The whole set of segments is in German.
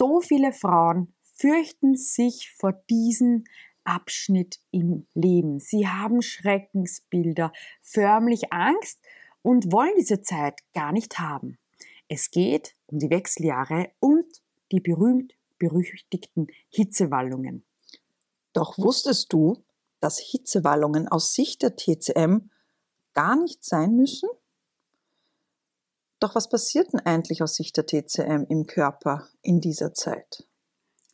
So viele Frauen fürchten sich vor diesem Abschnitt im Leben. Sie haben Schreckensbilder, förmlich Angst und wollen diese Zeit gar nicht haben. Es geht um die Wechseljahre und die berühmt-berüchtigten Hitzewallungen. Doch wusstest du, dass Hitzewallungen aus Sicht der TCM gar nicht sein müssen? Doch was passiert denn eigentlich aus Sicht der TCM im Körper in dieser Zeit?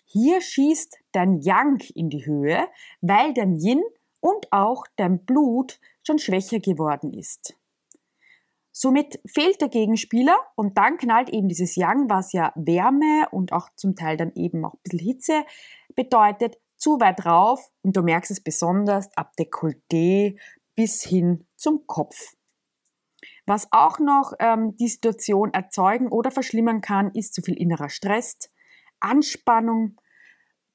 Hier schießt dein Yang in die Höhe, weil dein Yin und auch dein Blut schon schwächer geworden ist. Somit fehlt der Gegenspieler und dann knallt eben dieses Yang, was ja Wärme und auch zum Teil dann eben auch ein bisschen Hitze bedeutet, zu weit rauf und du merkst es besonders ab Dekolleté bis hin zum Kopf. Was auch noch ähm, die Situation erzeugen oder verschlimmern kann, ist zu viel innerer Stress, Anspannung,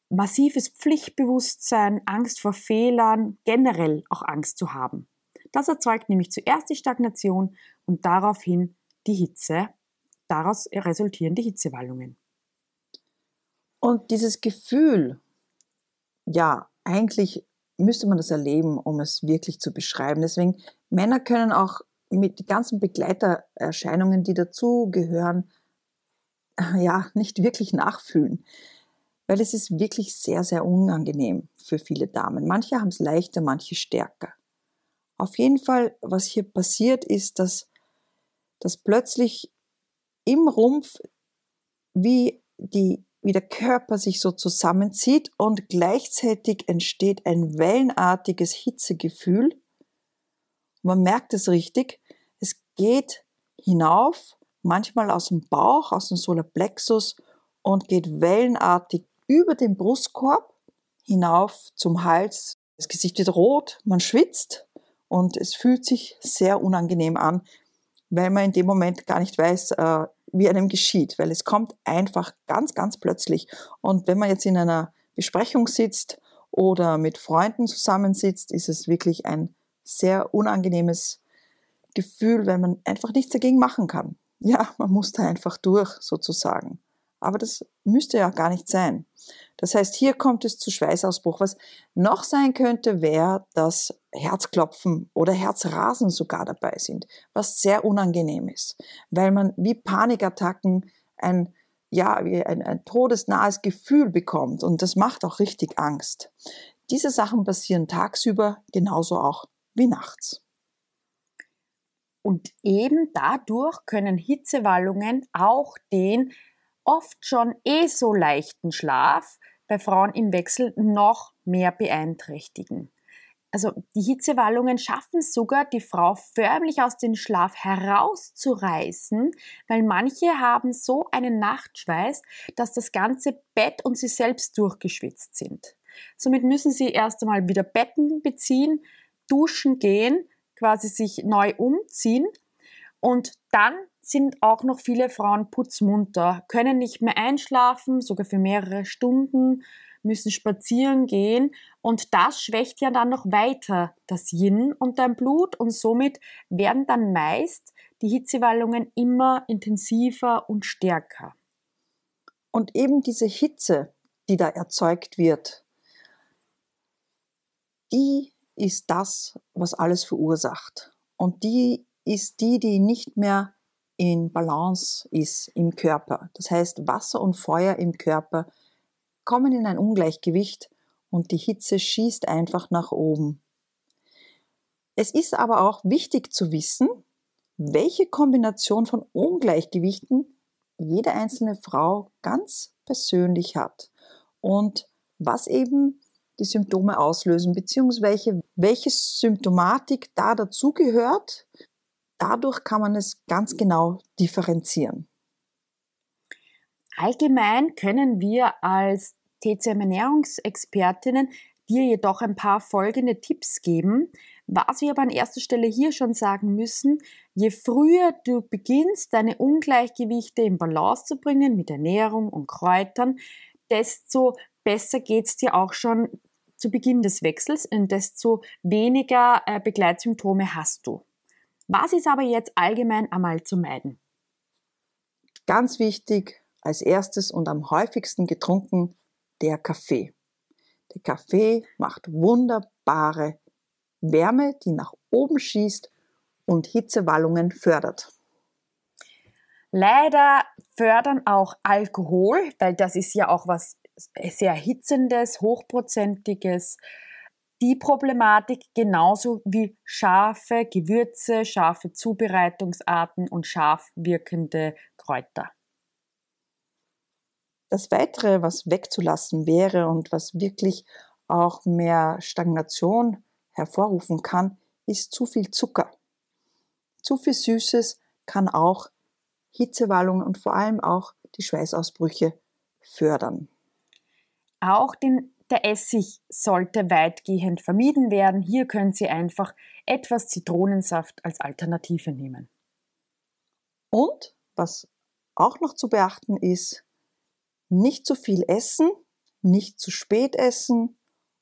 massives Pflichtbewusstsein, Angst vor Fehlern, generell auch Angst zu haben. Das erzeugt nämlich zuerst die Stagnation und daraufhin die Hitze. Daraus resultieren die Hitzewallungen. Und dieses Gefühl, ja, eigentlich müsste man das erleben, um es wirklich zu beschreiben. Deswegen, Männer können auch mit den ganzen Begleitererscheinungen, die dazugehören, ja, nicht wirklich nachfühlen. Weil es ist wirklich sehr, sehr unangenehm für viele Damen. Manche haben es leichter, manche stärker. Auf jeden Fall, was hier passiert, ist, dass, dass plötzlich im Rumpf wie, die, wie der Körper sich so zusammenzieht und gleichzeitig entsteht ein wellenartiges Hitzegefühl. Man merkt es richtig, es geht hinauf, manchmal aus dem Bauch, aus dem Solarplexus und geht wellenartig über den Brustkorb hinauf zum Hals. Das Gesicht wird rot, man schwitzt und es fühlt sich sehr unangenehm an, weil man in dem Moment gar nicht weiß, äh, wie einem geschieht, weil es kommt einfach ganz, ganz plötzlich. Und wenn man jetzt in einer Besprechung sitzt oder mit Freunden zusammensitzt, ist es wirklich ein sehr unangenehmes Gefühl, weil man einfach nichts dagegen machen kann. Ja, man muss da einfach durch, sozusagen. Aber das müsste ja gar nicht sein. Das heißt, hier kommt es zu Schweißausbruch. Was noch sein könnte, wäre, dass Herzklopfen oder Herzrasen sogar dabei sind, was sehr unangenehm ist, weil man wie Panikattacken ein, ja, wie ein, ein todesnahes Gefühl bekommt und das macht auch richtig Angst. Diese Sachen passieren tagsüber genauso auch wie nachts. Und eben dadurch können Hitzewallungen auch den oft schon eh so leichten Schlaf bei Frauen im Wechsel noch mehr beeinträchtigen. Also die Hitzewallungen schaffen sogar, die Frau förmlich aus dem Schlaf herauszureißen, weil manche haben so einen Nachtschweiß, dass das ganze Bett und sie selbst durchgeschwitzt sind. Somit müssen sie erst einmal wieder Betten beziehen, duschen gehen, quasi sich neu umziehen. Und dann sind auch noch viele Frauen putzmunter, können nicht mehr einschlafen, sogar für mehrere Stunden, müssen spazieren gehen. Und das schwächt ja dann noch weiter das Yin und dein Blut. Und somit werden dann meist die Hitzewallungen immer intensiver und stärker. Und eben diese Hitze, die da erzeugt wird, die ist das, was alles verursacht. Und die ist die, die nicht mehr in Balance ist im Körper. Das heißt, Wasser und Feuer im Körper kommen in ein Ungleichgewicht und die Hitze schießt einfach nach oben. Es ist aber auch wichtig zu wissen, welche Kombination von Ungleichgewichten jede einzelne Frau ganz persönlich hat und was eben die Symptome auslösen, beziehungsweise welche Symptomatik da dazugehört, Dadurch kann man es ganz genau differenzieren. Allgemein können wir als TCM-Ernährungsexpertinnen dir jedoch ein paar folgende Tipps geben. Was wir aber an erster Stelle hier schon sagen müssen, je früher du beginnst, deine Ungleichgewichte in Balance zu bringen mit Ernährung und Kräutern, desto besser geht es dir auch schon zu Beginn des Wechsels und desto weniger äh, Begleitsymptome hast du. Was ist aber jetzt allgemein einmal zu meiden? Ganz wichtig, als erstes und am häufigsten getrunken, der Kaffee. Der Kaffee macht wunderbare Wärme, die nach oben schießt und Hitzewallungen fördert. Leider fördern auch Alkohol, weil das ist ja auch was sehr hitzendes, hochprozentiges. Die Problematik genauso wie scharfe Gewürze, scharfe Zubereitungsarten und scharf wirkende Kräuter. Das Weitere, was wegzulassen wäre und was wirklich auch mehr Stagnation hervorrufen kann, ist zu viel Zucker. Zu viel Süßes kann auch Hitzewallungen und vor allem auch die Schweißausbrüche fördern. Auch den, der Essig sollte weitgehend vermieden werden. Hier können Sie einfach etwas Zitronensaft als Alternative nehmen. Und was auch noch zu beachten ist, nicht zu viel essen, nicht zu spät essen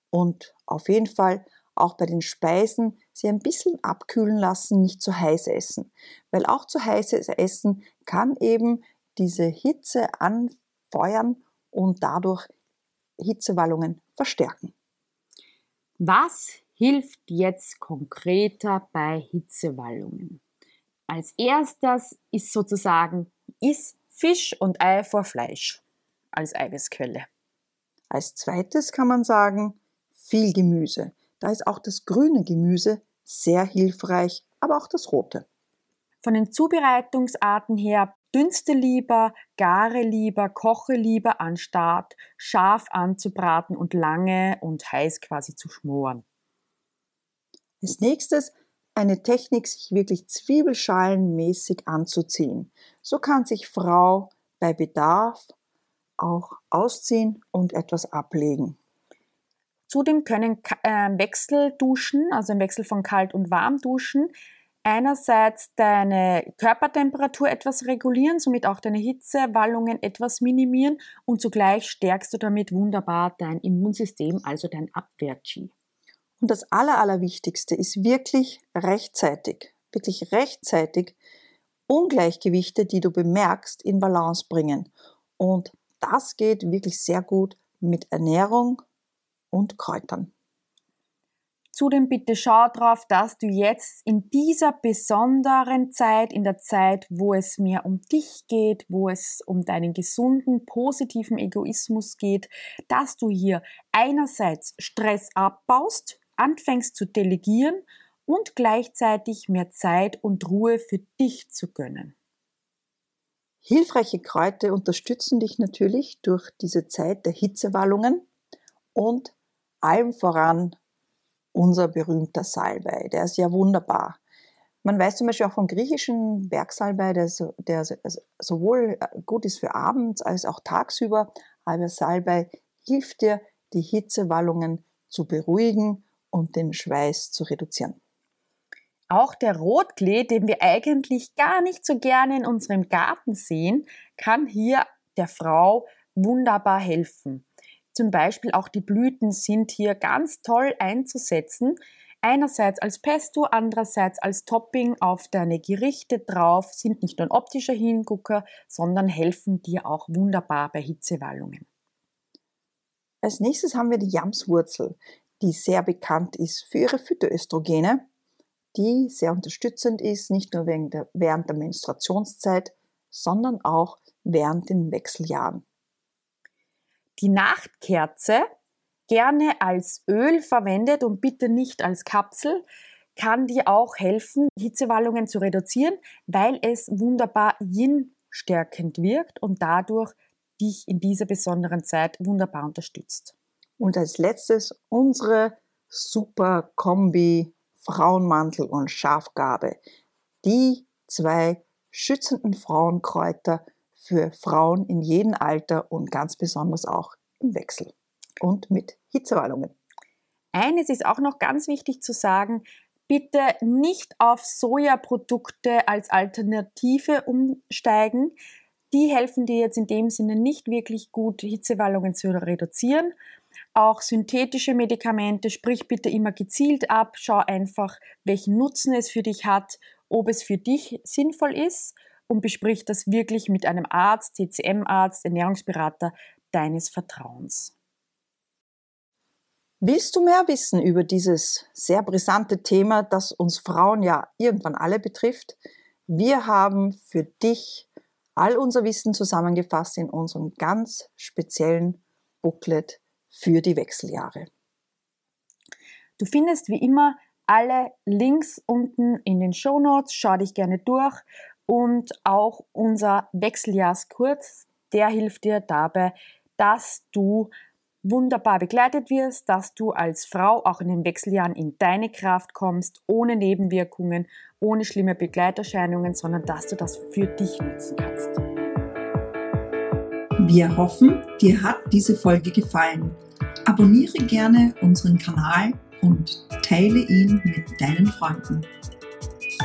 und auf jeden Fall auch bei den Speisen sie ein bisschen abkühlen lassen, nicht zu heiß essen. Weil auch zu heißes Essen kann eben diese Hitze anfeuern und dadurch Hitzewallungen verstärken. Was hilft jetzt konkreter bei Hitzewallungen? Als erstes ist sozusagen ist Fisch und Ei vor Fleisch als Eiweißquelle. Als zweites kann man sagen, viel Gemüse. Da ist auch das grüne Gemüse sehr hilfreich, aber auch das rote. Von den Zubereitungsarten her dünste lieber, gare lieber, koche lieber, anstatt scharf anzubraten und lange und heiß quasi zu schmoren. Als nächstes eine Technik, sich wirklich zwiebelschalenmäßig anzuziehen. So kann sich Frau bei Bedarf auch ausziehen und etwas ablegen. Zudem können äh, Wechselduschen, also ein Wechsel von kalt und warm duschen, einerseits deine Körpertemperatur etwas regulieren, somit auch deine Hitzewallungen etwas minimieren und zugleich stärkst du damit wunderbar dein Immunsystem, also dein Abwehr-Chi. Und das Aller, Allerwichtigste ist wirklich rechtzeitig, wirklich rechtzeitig Ungleichgewichte, die du bemerkst, in Balance bringen. Und das geht wirklich sehr gut mit Ernährung und Kräutern. Zudem bitte schau darauf, dass du jetzt in dieser besonderen Zeit, in der Zeit, wo es mehr um dich geht, wo es um deinen gesunden, positiven Egoismus geht, dass du hier einerseits Stress abbaust, anfängst zu delegieren und gleichzeitig mehr Zeit und Ruhe für dich zu gönnen. Hilfreiche Kräuter unterstützen dich natürlich durch diese Zeit der Hitzewallungen und allem voran unser berühmter Salbei. Der ist ja wunderbar. Man weiß zum Beispiel auch vom griechischen Bergsalbei, der, so, der sowohl gut ist für abends als auch tagsüber, aber Salbei hilft dir, die Hitzewallungen zu beruhigen und den Schweiß zu reduzieren. Auch der Rotklee, den wir eigentlich gar nicht so gerne in unserem Garten sehen, kann hier der Frau wunderbar helfen. Zum Beispiel auch die Blüten sind hier ganz toll einzusetzen. Einerseits als Pesto, andererseits als Topping auf deine Gerichte drauf, sind nicht nur ein optischer Hingucker, sondern helfen dir auch wunderbar bei Hitzewallungen. Als nächstes haben wir die Jamswurzel, die sehr bekannt ist für ihre Phytoöstrogene, die sehr unterstützend ist, nicht nur während der Menstruationszeit, sondern auch während den Wechseljahren die Nachtkerze gerne als Öl verwendet und bitte nicht als Kapsel, kann dir auch helfen, Hitzewallungen zu reduzieren, weil es wunderbar Yin stärkend wirkt und dadurch dich in dieser besonderen Zeit wunderbar unterstützt. Und als letztes unsere super Kombi Frauenmantel und Schafgabe. Die zwei schützenden Frauenkräuter für Frauen in jedem Alter und ganz besonders auch im Wechsel und mit Hitzewallungen. Eines ist auch noch ganz wichtig zu sagen, bitte nicht auf Sojaprodukte als Alternative umsteigen. Die helfen dir jetzt in dem Sinne nicht wirklich gut, Hitzewallungen zu reduzieren. Auch synthetische Medikamente, sprich bitte immer gezielt ab, schau einfach, welchen Nutzen es für dich hat, ob es für dich sinnvoll ist und besprich das wirklich mit einem Arzt, TCM-Arzt, Ernährungsberater deines Vertrauens. Willst du mehr wissen über dieses sehr brisante Thema, das uns Frauen ja irgendwann alle betrifft? Wir haben für dich all unser Wissen zusammengefasst in unserem ganz speziellen Booklet für die Wechseljahre. Du findest wie immer alle Links unten in den Show Notes. Schau dich gerne durch und auch unser Wechseljahrskurz, der hilft dir dabei, dass du wunderbar begleitet wirst, dass du als Frau auch in den Wechseljahren in deine Kraft kommst, ohne Nebenwirkungen, ohne schlimme Begleiterscheinungen, sondern dass du das für dich nutzen kannst. Wir hoffen, dir hat diese Folge gefallen. Abonniere gerne unseren Kanal und teile ihn mit deinen Freunden.